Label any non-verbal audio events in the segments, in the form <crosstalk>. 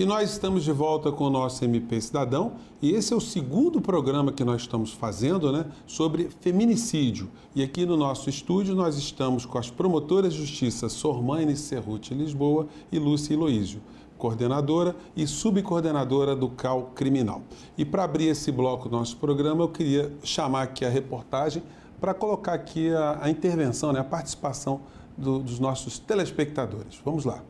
E nós estamos de volta com o nosso MP Cidadão e esse é o segundo programa que nós estamos fazendo né, sobre feminicídio. E aqui no nosso estúdio nós estamos com as promotoras de justiça Sormane Cerruti Lisboa e Lúcia Eloísio, coordenadora e subcoordenadora do CAL Criminal. E para abrir esse bloco do nosso programa, eu queria chamar aqui a reportagem para colocar aqui a, a intervenção, né, a participação do, dos nossos telespectadores. Vamos lá.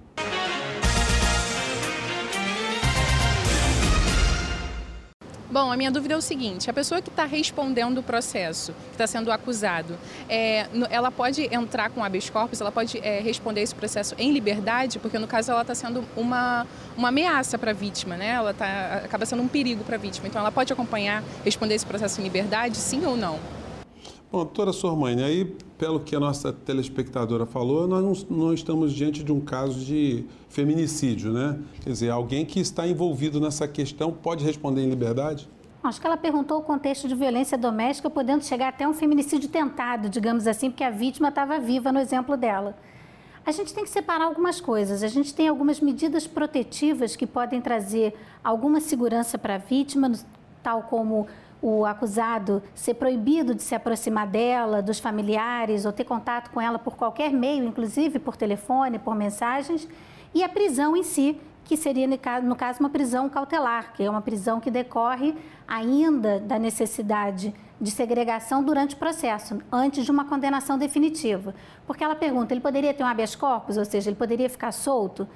Bom, a minha dúvida é o seguinte: a pessoa que está respondendo o processo, que está sendo acusado, é, ela pode entrar com habeas corpus, ela pode é, responder esse processo em liberdade, porque no caso ela está sendo uma, uma ameaça para a vítima, né? Ela tá, acaba sendo um perigo para a vítima. Então ela pode acompanhar, responder esse processo em liberdade, sim ou não? Bom, doutora Sormani, aí, pelo que a nossa telespectadora falou, nós não, não, estamos diante de um caso de feminicídio, né? Quer dizer, alguém que está envolvido nessa questão pode responder em liberdade? Acho que ela perguntou o contexto de violência doméstica, podendo chegar até um feminicídio tentado, digamos assim, porque a vítima estava viva no exemplo dela. A gente tem que separar algumas coisas. A gente tem algumas medidas protetivas que podem trazer alguma segurança para a vítima, tal como o acusado ser proibido de se aproximar dela, dos familiares, ou ter contato com ela por qualquer meio, inclusive por telefone, por mensagens, e a prisão em si, que seria, no caso, uma prisão cautelar, que é uma prisão que decorre ainda da necessidade de segregação durante o processo, antes de uma condenação definitiva. Porque ela pergunta, ele poderia ter um habeas corpus, ou seja, ele poderia ficar solto?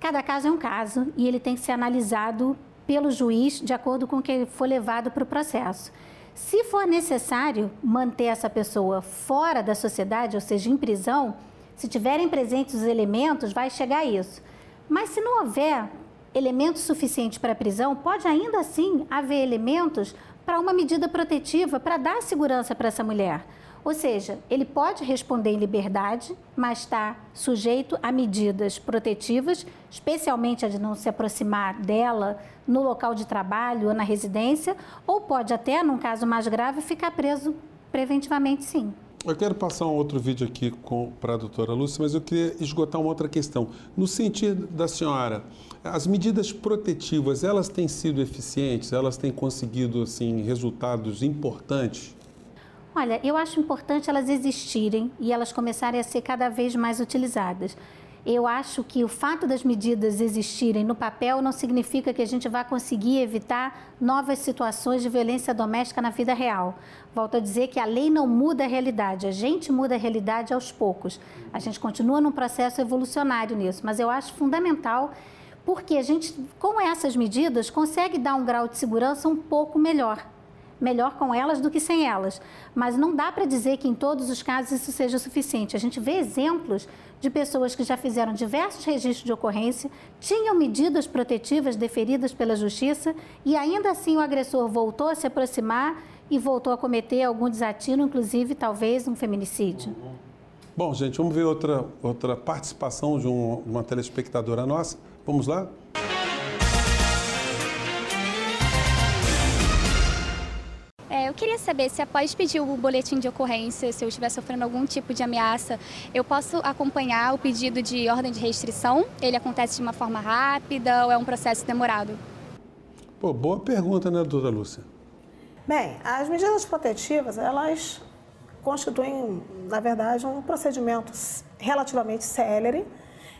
Cada caso é um caso e ele tem que ser analisado pelo juiz de acordo com o que for levado para o processo. Se for necessário manter essa pessoa fora da sociedade, ou seja, em prisão, se tiverem presentes os elementos, vai chegar a isso. Mas se não houver elementos suficientes para a prisão, pode ainda assim haver elementos para uma medida protetiva para dar segurança para essa mulher. Ou seja, ele pode responder em liberdade, mas está sujeito a medidas protetivas, especialmente a de não se aproximar dela no local de trabalho ou na residência, ou pode até, num caso mais grave, ficar preso preventivamente, sim. Eu quero passar um outro vídeo aqui para a doutora Lúcia, mas eu queria esgotar uma outra questão. No sentido da senhora, as medidas protetivas, elas têm sido eficientes? Elas têm conseguido, assim, resultados importantes? Olha, eu acho importante elas existirem e elas começarem a ser cada vez mais utilizadas. Eu acho que o fato das medidas existirem no papel não significa que a gente vai conseguir evitar novas situações de violência doméstica na vida real. Volto a dizer que a lei não muda a realidade, a gente muda a realidade aos poucos. A gente continua num processo evolucionário nisso, mas eu acho fundamental porque a gente, com essas medidas, consegue dar um grau de segurança um pouco melhor melhor com elas do que sem elas. Mas não dá para dizer que em todos os casos isso seja suficiente. A gente vê exemplos de pessoas que já fizeram diversos registros de ocorrência, tinham medidas protetivas deferidas pela justiça e ainda assim o agressor voltou a se aproximar e voltou a cometer algum desatino, inclusive talvez um feminicídio. Bom, gente, vamos ver outra, outra participação de um, uma telespectadora nossa. Vamos lá? Queria saber se após pedir o boletim de ocorrência, se eu estiver sofrendo algum tipo de ameaça, eu posso acompanhar o pedido de ordem de restrição? Ele acontece de uma forma rápida ou é um processo demorado? Pô, boa pergunta, né, doutora Lúcia? Bem, as medidas protetivas, elas constituem, na verdade, um procedimento relativamente célere.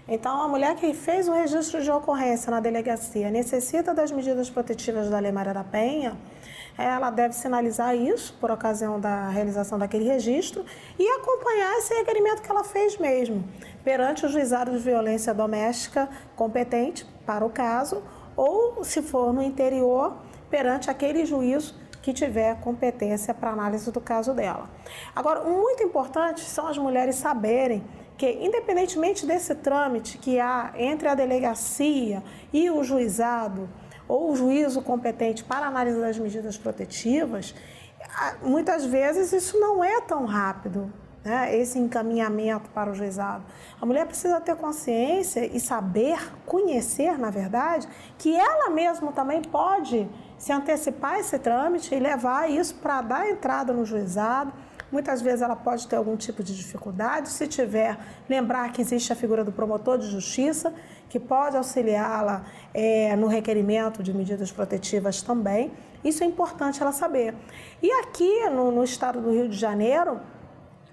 Então, a mulher que fez o registro de ocorrência na delegacia necessita das medidas protetivas da Lei Maria da Penha, ela deve sinalizar isso por ocasião da realização daquele registro e acompanhar esse requerimento que ela fez mesmo, perante o juizado de violência doméstica competente para o caso, ou, se for no interior, perante aquele juízo que tiver competência para análise do caso dela. Agora, muito importante são as mulheres saberem que, independentemente desse trâmite que há entre a delegacia e o juizado, ou o juízo competente para análise das medidas protetivas, muitas vezes isso não é tão rápido, né? esse encaminhamento para o juizado. A mulher precisa ter consciência e saber, conhecer, na verdade, que ela mesma também pode se antecipar esse trâmite e levar isso para dar entrada no juizado, Muitas vezes ela pode ter algum tipo de dificuldade. Se tiver, lembrar que existe a figura do promotor de justiça, que pode auxiliá-la é, no requerimento de medidas protetivas também. Isso é importante ela saber. E aqui no, no estado do Rio de Janeiro,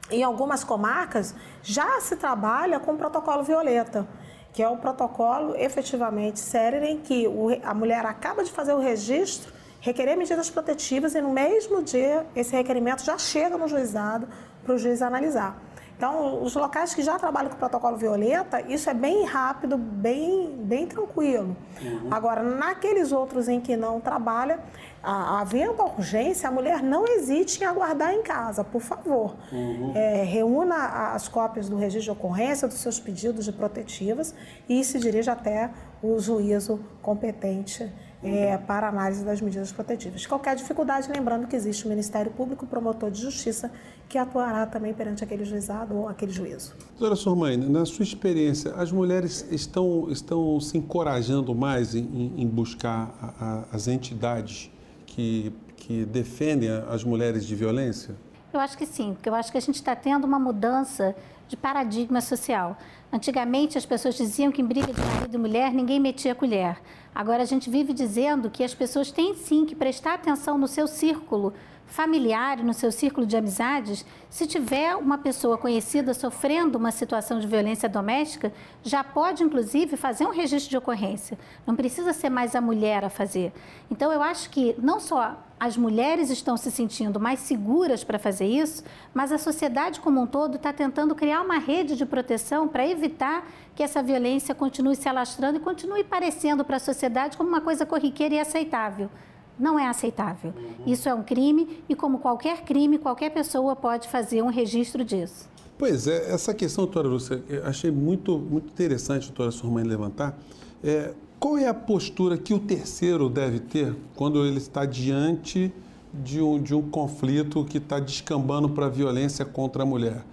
em algumas comarcas, já se trabalha com o protocolo violeta que é o protocolo efetivamente sério em que a mulher acaba de fazer o registro, requerer medidas protetivas e no mesmo dia esse requerimento já chega no juizado para o juiz analisar. Então, os locais que já trabalham com o protocolo violeta, isso é bem rápido, bem, bem tranquilo. Uhum. Agora, naqueles outros em que não trabalha, havendo a urgência, a mulher não hesite em aguardar em casa, por favor. Uhum. É, reúna as cópias do registro de ocorrência, dos seus pedidos de protetivas e se dirija até o juízo competente é, para análise das medidas protetivas. Qualquer dificuldade, lembrando que existe o Ministério Público, promotor de justiça, que atuará também perante aquele juizado ou aquele juízo. Doutora Sormaine, na sua experiência, as mulheres estão, estão se encorajando mais em, em buscar a, a, as entidades que, que defendem as mulheres de violência? Eu acho que sim, porque eu acho que a gente está tendo uma mudança de paradigma social. Antigamente as pessoas diziam que em briga de marido e mulher ninguém metia a colher. Agora a gente vive dizendo que as pessoas têm sim que prestar atenção no seu círculo familiar, no seu círculo de amizades, se tiver uma pessoa conhecida sofrendo uma situação de violência doméstica, já pode inclusive fazer um registro de ocorrência. Não precisa ser mais a mulher a fazer. Então eu acho que não só as mulheres estão se sentindo mais seguras para fazer isso, mas a sociedade como um todo está tentando criar uma rede de proteção para evitar que essa violência continue se alastrando e continue parecendo para a sociedade como uma coisa corriqueira e aceitável não é aceitável. Isso é um crime e, como qualquer crime, qualquer pessoa pode fazer um registro disso. Pois é, essa questão, doutora Lúcia, achei muito, muito interessante, doutora Surmãe, levantar. É, qual é a postura que o terceiro deve ter quando ele está diante de um, de um conflito que está descambando para a violência contra a mulher?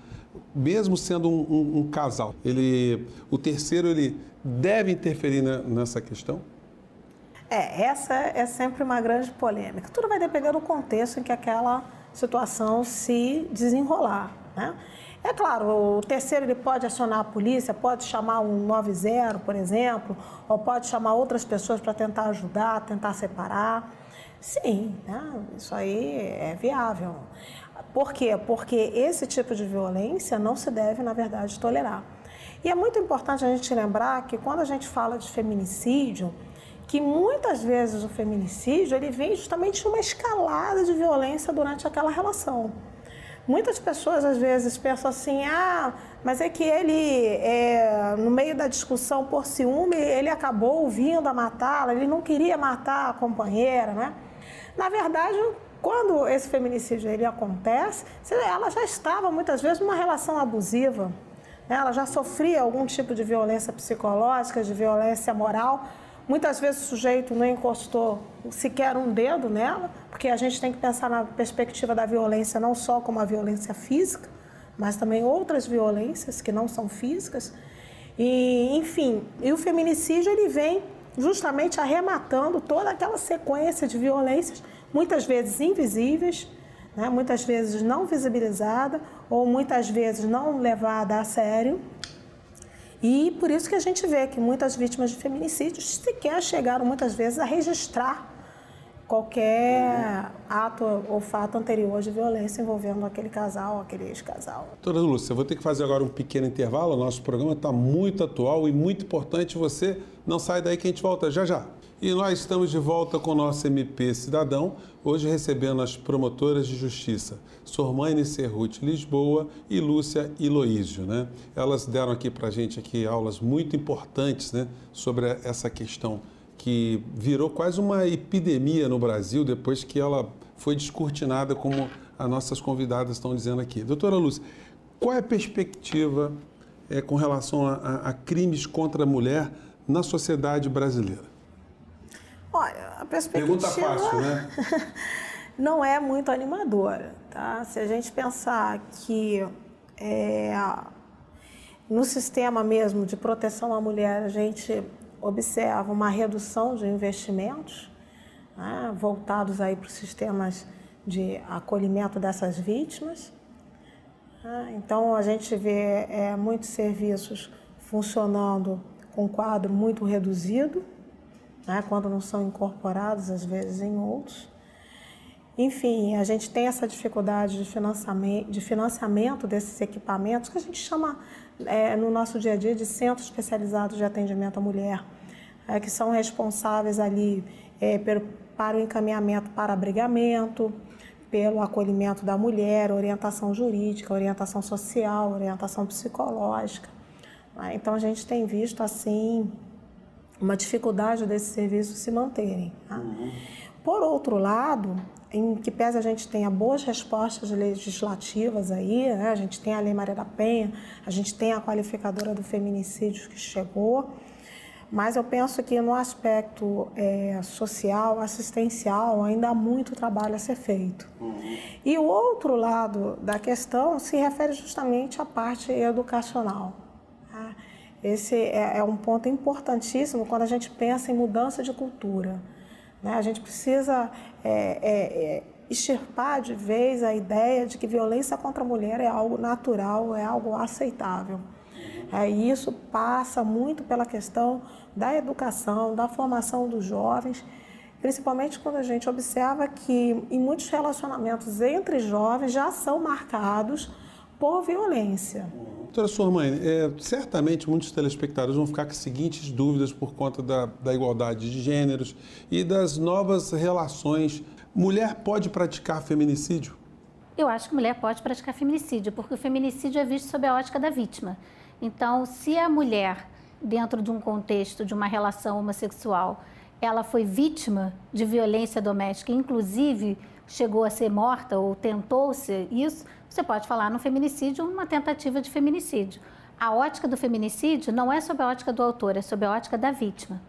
Mesmo sendo um, um, um, casal, ele, o terceiro ele deve interferir na, nessa questão? É, essa é sempre uma grande polêmica. Tudo vai depender do contexto em que aquela situação se desenrolar. Né? É claro, o terceiro ele pode acionar a polícia, pode chamar um 90, por exemplo, ou pode chamar outras pessoas para tentar ajudar, tentar separar. Sim, né? isso aí é viável. Por quê? Porque esse tipo de violência não se deve, na verdade, tolerar. E é muito importante a gente lembrar que quando a gente fala de feminicídio, que muitas vezes o feminicídio ele vem justamente de uma escalada de violência durante aquela relação. Muitas pessoas às vezes pensam assim, ah, mas é que ele, é, no meio da discussão por ciúme, ele acabou vindo a matá-la, ele não queria matar a companheira, né? Na verdade, quando esse feminicídio ele acontece, ela já estava muitas vezes numa relação abusiva, né? ela já sofria algum tipo de violência psicológica, de violência moral, Muitas vezes o sujeito não encostou sequer um dedo nela, porque a gente tem que pensar na perspectiva da violência não só como a violência física, mas também outras violências que não são físicas. E, enfim, e o feminicídio ele vem justamente arrematando toda aquela sequência de violências, muitas vezes invisíveis, né, muitas vezes não visibilizada ou muitas vezes não levada a sério, e por isso que a gente vê que muitas vítimas de feminicídios sequer chegaram muitas vezes a registrar qualquer ato ou fato anterior de violência envolvendo aquele casal, aquele ex-casal. Doutora Lúcia, vou ter que fazer agora um pequeno intervalo. O nosso programa está muito atual e muito importante. Você não sai daí que a gente volta já já. E nós estamos de volta com o nosso MP Cidadão, hoje recebendo as promotoras de justiça, Sormane Serrute Lisboa e Lúcia Iloísio. Né? Elas deram aqui para a gente aqui aulas muito importantes né, sobre essa questão que virou quase uma epidemia no Brasil depois que ela foi descortinada, como as nossas convidadas estão dizendo aqui. Doutora Lúcia, qual é a perspectiva é, com relação a, a crimes contra a mulher na sociedade brasileira? Olha, a perspectiva. Pergunta fácil, né? <laughs> não é muito animadora, tá? Se a gente pensar que é, no sistema mesmo de proteção à mulher a gente observa uma redução de investimentos né, voltados aí para os sistemas de acolhimento dessas vítimas, Né? Então, a gente vê é, muitos serviços funcionando com quadro muito reduzido, né? quando não são incorporados, às vezes, em outros. Enfim, a gente tem essa dificuldade de financiamento, de financiamento desses equipamentos, que a gente chama é, no nosso dia a dia de centros especializados de atendimento à mulher, é, que são responsáveis ali é, para o encaminhamento para abrigamento, pelo acolhimento da mulher, orientação jurídica, orientação social, orientação psicológica. Né? Então a gente tem visto assim uma dificuldade desses serviços se manterem. Tá? Uhum. Por outro lado, em que pese a gente tenha boas respostas legislativas aí, né? a gente tem a Lei Maria da Penha, a gente tem a qualificadora do feminicídio que chegou, mas eu penso que no aspecto é, social, assistencial, ainda há muito trabalho a ser feito. Uhum. E o outro lado da questão se refere justamente à parte educacional. Esse é, é um ponto importantíssimo quando a gente pensa em mudança de cultura. Né? A gente precisa é, é, é, extirpar de vez a ideia de que violência contra a mulher é algo natural, é algo aceitável. É, e isso passa muito pela questão da educação, da formação dos jovens, principalmente quando a gente observa que em muitos relacionamentos entre jovens já são marcados por violência. Doutora Sormani, é, certamente muitos telespectadores vão ficar com as seguintes dúvidas por conta da, da igualdade de gêneros e das novas relações. Mulher pode praticar feminicídio? Eu acho que mulher pode praticar feminicídio, porque o feminicídio é visto sob a ótica da vítima. Então, se a mulher, dentro de um contexto de uma relação homossexual, ela foi vítima de violência doméstica, inclusive chegou a ser morta ou tentou-se isso, você pode falar no feminicídio uma tentativa de feminicídio. A ótica do feminicídio não é sob a ótica do autor, é sob a ótica da vítima.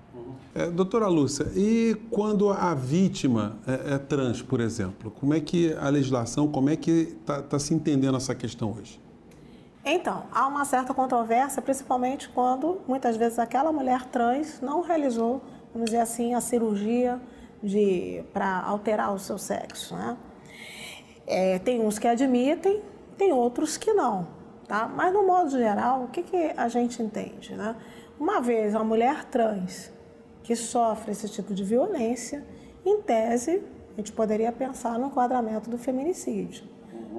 É, doutora Lúcia, e quando a vítima é, é, trans, por exemplo, como é que a legislação, como é que está tá se entendendo essa questão hoje? Então, há uma certa controvérsia, principalmente quando muitas vezes aquela mulher trans não realizou, vamos dizer assim, a cirurgia para alterar o seu sexo. Né? É, tem uns que admitem, tem outros que não. Tá? Mas, no modo geral, o que, que a gente entende? Né? Uma vez a mulher trans que sofre esse tipo de violência, em tese, a gente poderia pensar no enquadramento do feminicídio,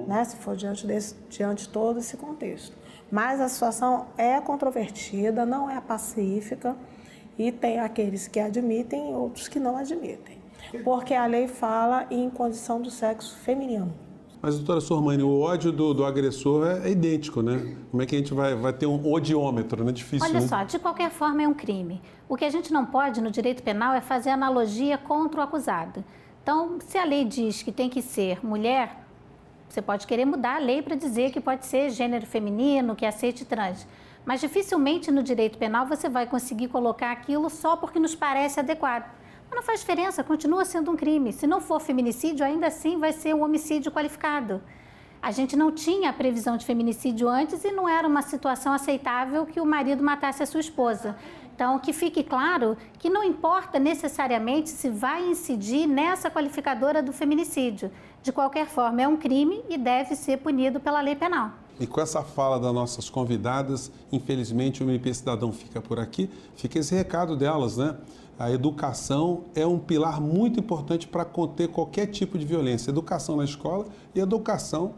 né? se for diante, desse, diante de todo esse contexto. Mas a situação é controvertida, não é pacífica, e tem aqueles que admitem e outros que não admitem. Porque a lei fala em condição do sexo feminino. Mas, doutora Sormani, o ódio do, do agressor é, é, idêntico, né? Como é que a gente vai, vai ter um odiômetro, né? Difícil. Olha né? só, de qualquer forma é um crime. O que a gente não pode no direito penal é fazer analogia contra o acusado. Então, se a lei diz que tem que ser mulher, você pode querer mudar a lei para dizer que pode ser gênero feminino, que aceite trans. Mas dificilmente no direito penal você vai conseguir colocar aquilo só porque nos parece adequado. Não faz diferença, continua sendo um crime. Se não for feminicídio, ainda assim vai ser um homicídio qualificado. A gente não tinha a previsão de feminicídio antes e não era uma situação aceitável que o marido matasse a sua esposa. Então, que fique claro que não importa necessariamente se vai incidir nessa qualificadora do feminicídio. De qualquer forma, é um crime e deve ser punido pela lei penal. E com essa fala das nossas convidadas, infelizmente o MP Cidadão fica por aqui. Fica esse recado delas, né? A educação é um pilar muito importante para conter qualquer tipo de violência. Educação na escola e educação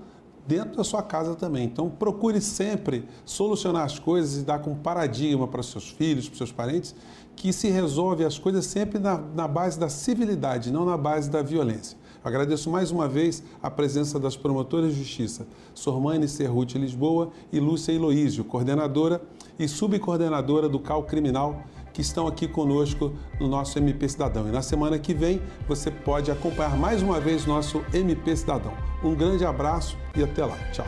dentro da sua casa também. Então, procure sempre solucionar as coisas e dar com paradigma para seus filhos, para seus parentes, que se resolve as coisas sempre na, na base da civilidade, não na base da violência. Agradeço mais uma vez a presença das promotoras de justiça Sormane Cerruti Lisboa e Lúcia Eloísio, coordenadora e subcoordenadora do CAL Criminal, que estão aqui conosco no nosso MP Cidadão. E na semana que vem você pode acompanhar mais uma vez nosso MP Cidadão. Um grande abraço e até lá. Tchau.